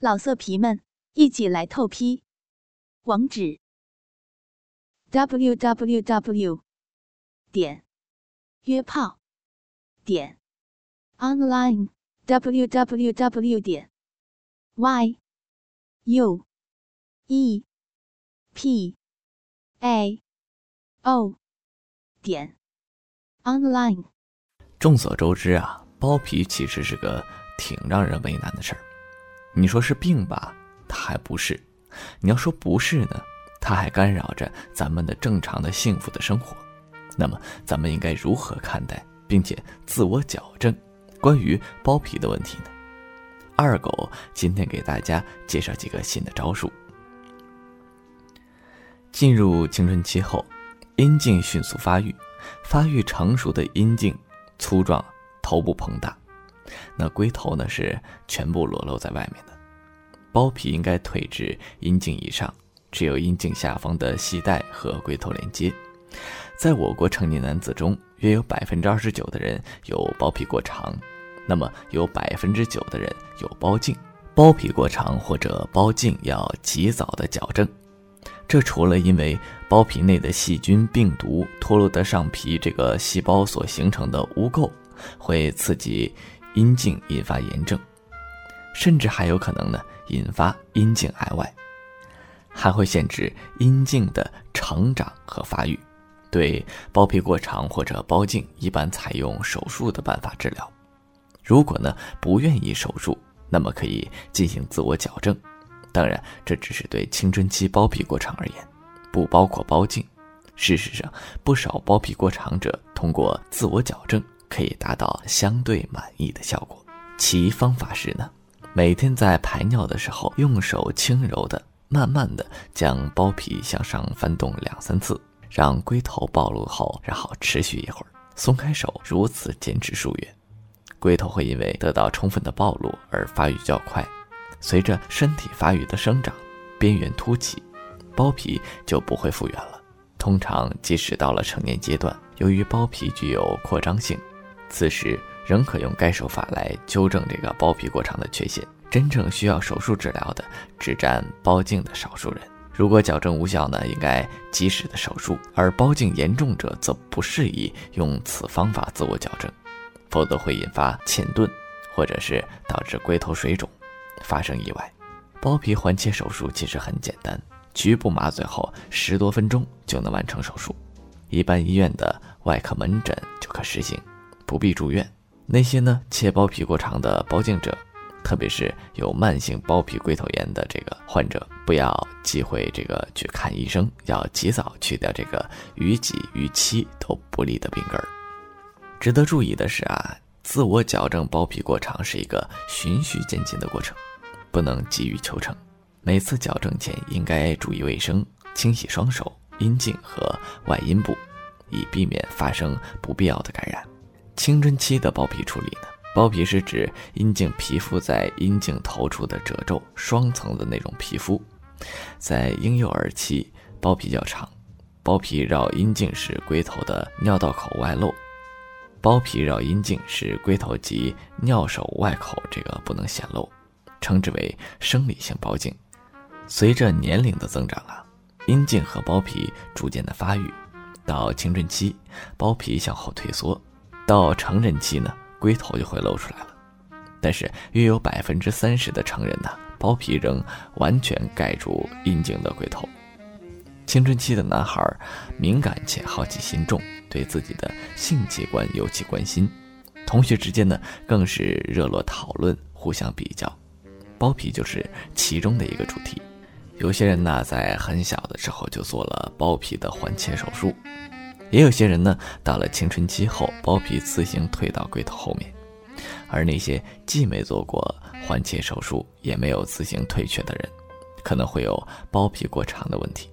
老色皮们，一起来透批！网址：w w w 点约炮点 online w w w 点 y u e p a o 点 online。众所周知啊，包皮其实是个挺让人为难的事儿。你说是病吧，它还不是；你要说不是呢，它还干扰着咱们的正常的幸福的生活。那么，咱们应该如何看待，并且自我矫正关于包皮的问题呢？二狗今天给大家介绍几个新的招数。进入青春期后，阴茎迅速发育，发育成熟的阴茎粗壮，头部膨大。那龟头呢是全部裸露在外面的，包皮应该退至阴茎以上，只有阴茎下方的系带和龟头连接。在我国成年男子中，约有百分之二十九的人有包皮过长，那么有百分之九的人有包茎。包皮过长或者包茎要及早的矫正，这除了因为包皮内的细菌、病毒脱落的上皮这个细胞所形成的污垢会刺激。阴茎引发炎症，甚至还有可能呢引发阴茎癌外，还会限制阴茎的成长和发育。对包皮过长或者包茎，一般采用手术的办法治疗。如果呢不愿意手术，那么可以进行自我矫正。当然，这只是对青春期包皮过长而言，不包括包茎。事实上，不少包皮过长者通过自我矫正。可以达到相对满意的效果。其方法是呢，每天在排尿的时候，用手轻柔的、慢慢的将包皮向上翻动两三次，让龟头暴露后，然后持续一会儿，松开手，如此坚持数月，龟头会因为得到充分的暴露而发育较快。随着身体发育的生长，边缘凸起，包皮就不会复原了。通常，即使到了成年阶段，由于包皮具有扩张性。此时仍可用该手法来纠正这个包皮过长的缺陷。真正需要手术治疗的只占包茎的少数人。如果矫正无效呢，应该及时的手术。而包茎严重者则不适宜用此方法自我矫正，否则会引发浅钝，或者是导致龟头水肿，发生意外。包皮环切手术其实很简单，局部麻醉后十多分钟就能完成手术，一般医院的外科门诊就可实行。不必住院。那些呢切包皮过长的包茎者，特别是有慢性包皮龟头炎的这个患者，不要忌讳这个去看医生，要及早去掉这个于己于妻都不利的病根儿。值得注意的是啊，自我矫正包皮过长是一个循序渐进的过程，不能急于求成。每次矫正前应该注意卫生，清洗双手、阴茎和外阴部，以避免发生不必要的感染。青春期的包皮处理呢？包皮是指阴茎皮肤在阴茎头处的褶皱双层的那种皮肤，在婴幼儿期包皮较长，包皮绕阴茎时龟头的尿道口外露，包皮绕阴茎时龟头及尿手外口这个不能显露，称之为生理性包茎。随着年龄的增长啊，阴茎和包皮逐渐的发育，到青春期包皮向后退缩。到成人期呢，龟头就会露出来了，但是约有百分之三十的成人呢，包皮仍完全盖住阴茎的龟头。青春期的男孩敏感且好奇心重，对自己的性器官尤其关心，同学之间呢更是热络讨论，互相比较，包皮就是其中的一个主题。有些人呢在很小的时候就做了包皮的环切手术。也有些人呢，到了青春期后，包皮自行退到龟头后面；而那些既没做过环切手术，也没有自行退却的人，可能会有包皮过长的问题。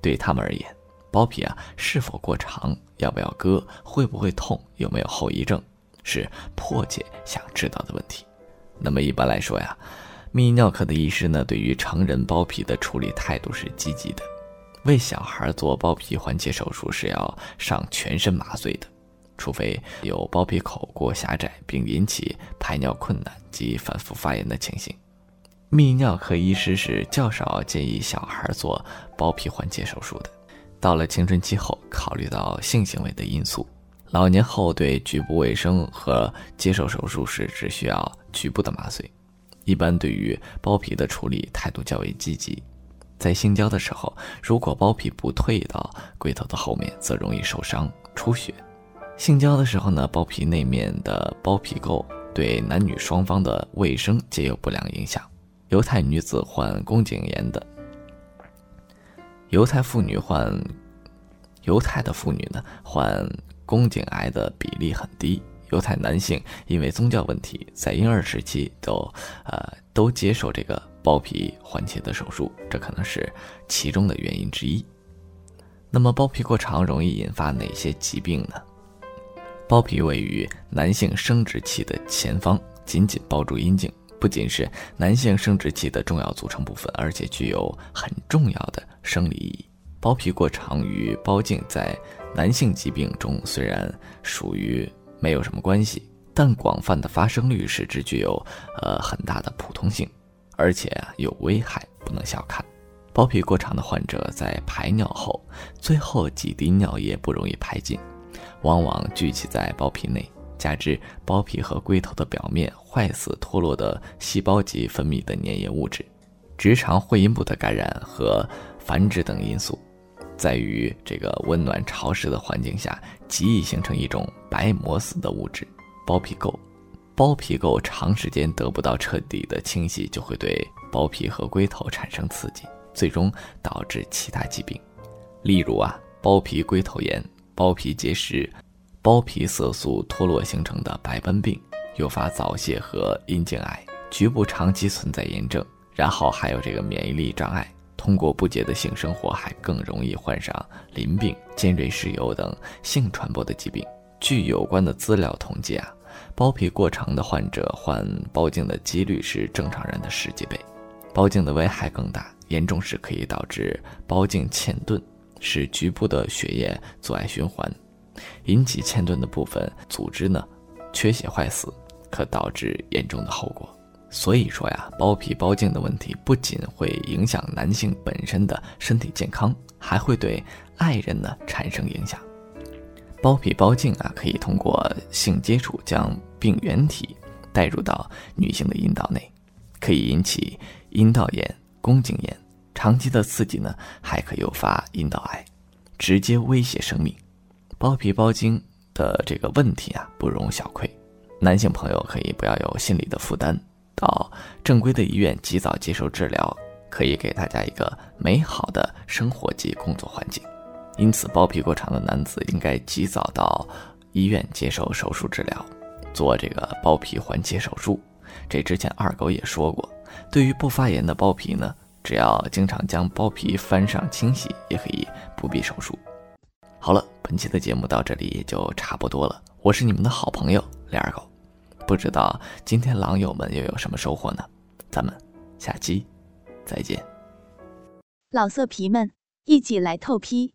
对他们而言，包皮啊是否过长，要不要割，会不会痛，有没有后遗症，是迫切想知道的问题。那么一般来说呀，泌尿科的医师呢，对于成人包皮的处理态度是积极的。为小孩做包皮环切手术是要上全身麻醉的，除非有包皮口过狭窄并引起排尿困难及反复发炎的情形。泌尿科医师是较少建议小孩做包皮环切手术的。到了青春期后，考虑到性行为的因素，老年后对局部卫生和接受手术时只需要局部的麻醉，一般对于包皮的处理态度较为积极。在性交的时候，如果包皮不退到龟头的后面，则容易受伤出血。性交的时候呢，包皮内面的包皮垢对男女双方的卫生皆有不良影响。犹太女子患宫颈炎的，犹太妇女患，犹太的妇女呢患宫颈癌的比例很低。犹太男性因为宗教问题，在婴儿时期都呃都接受这个包皮环切的手术，这可能是其中的原因之一。那么包皮过长容易引发哪些疾病呢？包皮位于男性生殖器的前方，紧紧包住阴茎，不仅是男性生殖器的重要组成部分，而且具有很重要的生理意义。包皮过长与包茎在男性疾病中虽然属于没有什么关系，但广泛的发生率使之具有呃很大的普通性，而且啊有危害，不能小看。包皮过长的患者在排尿后，最后几滴尿液不容易排尽。往往聚集在包皮内，加之包皮和龟头的表面坏死脱落的细胞及分泌的粘液物质，直肠会阴部的感染和繁殖等因素，在于这个温暖潮湿的环境下，极易形成一种白膜似的物质——包皮垢。包皮垢长时间得不到彻底的清洗，就会对包皮和龟头产生刺激，最终导致其他疾病，例如啊，包皮龟头炎。包皮结石、包皮色素脱落形成的白斑病，诱发早泄和阴茎癌，局部长期存在炎症，然后还有这个免疫力障碍，通过不洁的性生活还更容易患上淋病、尖锐湿疣等性传播的疾病。据有关的资料统计啊，包皮过长的患者患包茎的几率是正常人的十几倍，包茎的危害更大，严重时可以导致包茎嵌顿。使局部的血液阻碍循环，引起嵌顿的部分组织呢缺血坏死，可导致严重的后果。所以说呀，包皮包茎的问题不仅会影响男性本身的身体健康，还会对爱人呢产生影响。包皮包茎啊，可以通过性接触将病原体带入到女性的阴道内，可以引起阴道炎、宫颈炎。长期的刺激呢，还可诱发阴道癌，直接威胁生命。包皮包茎的这个问题啊，不容小窥。男性朋友可以不要有心理的负担，到正规的医院及早接受治疗，可以给大家一个美好的生活及工作环境。因此，包皮过长的男子应该及早到医院接受手术治疗，做这个包皮环切手术。这之前二狗也说过，对于不发炎的包皮呢。只要经常将包皮翻上清洗，也可以不必手术。好了，本期的节目到这里也就差不多了。我是你们的好朋友李二狗，不知道今天狼友们又有什么收获呢？咱们下期再见。老色皮们，一起来透批，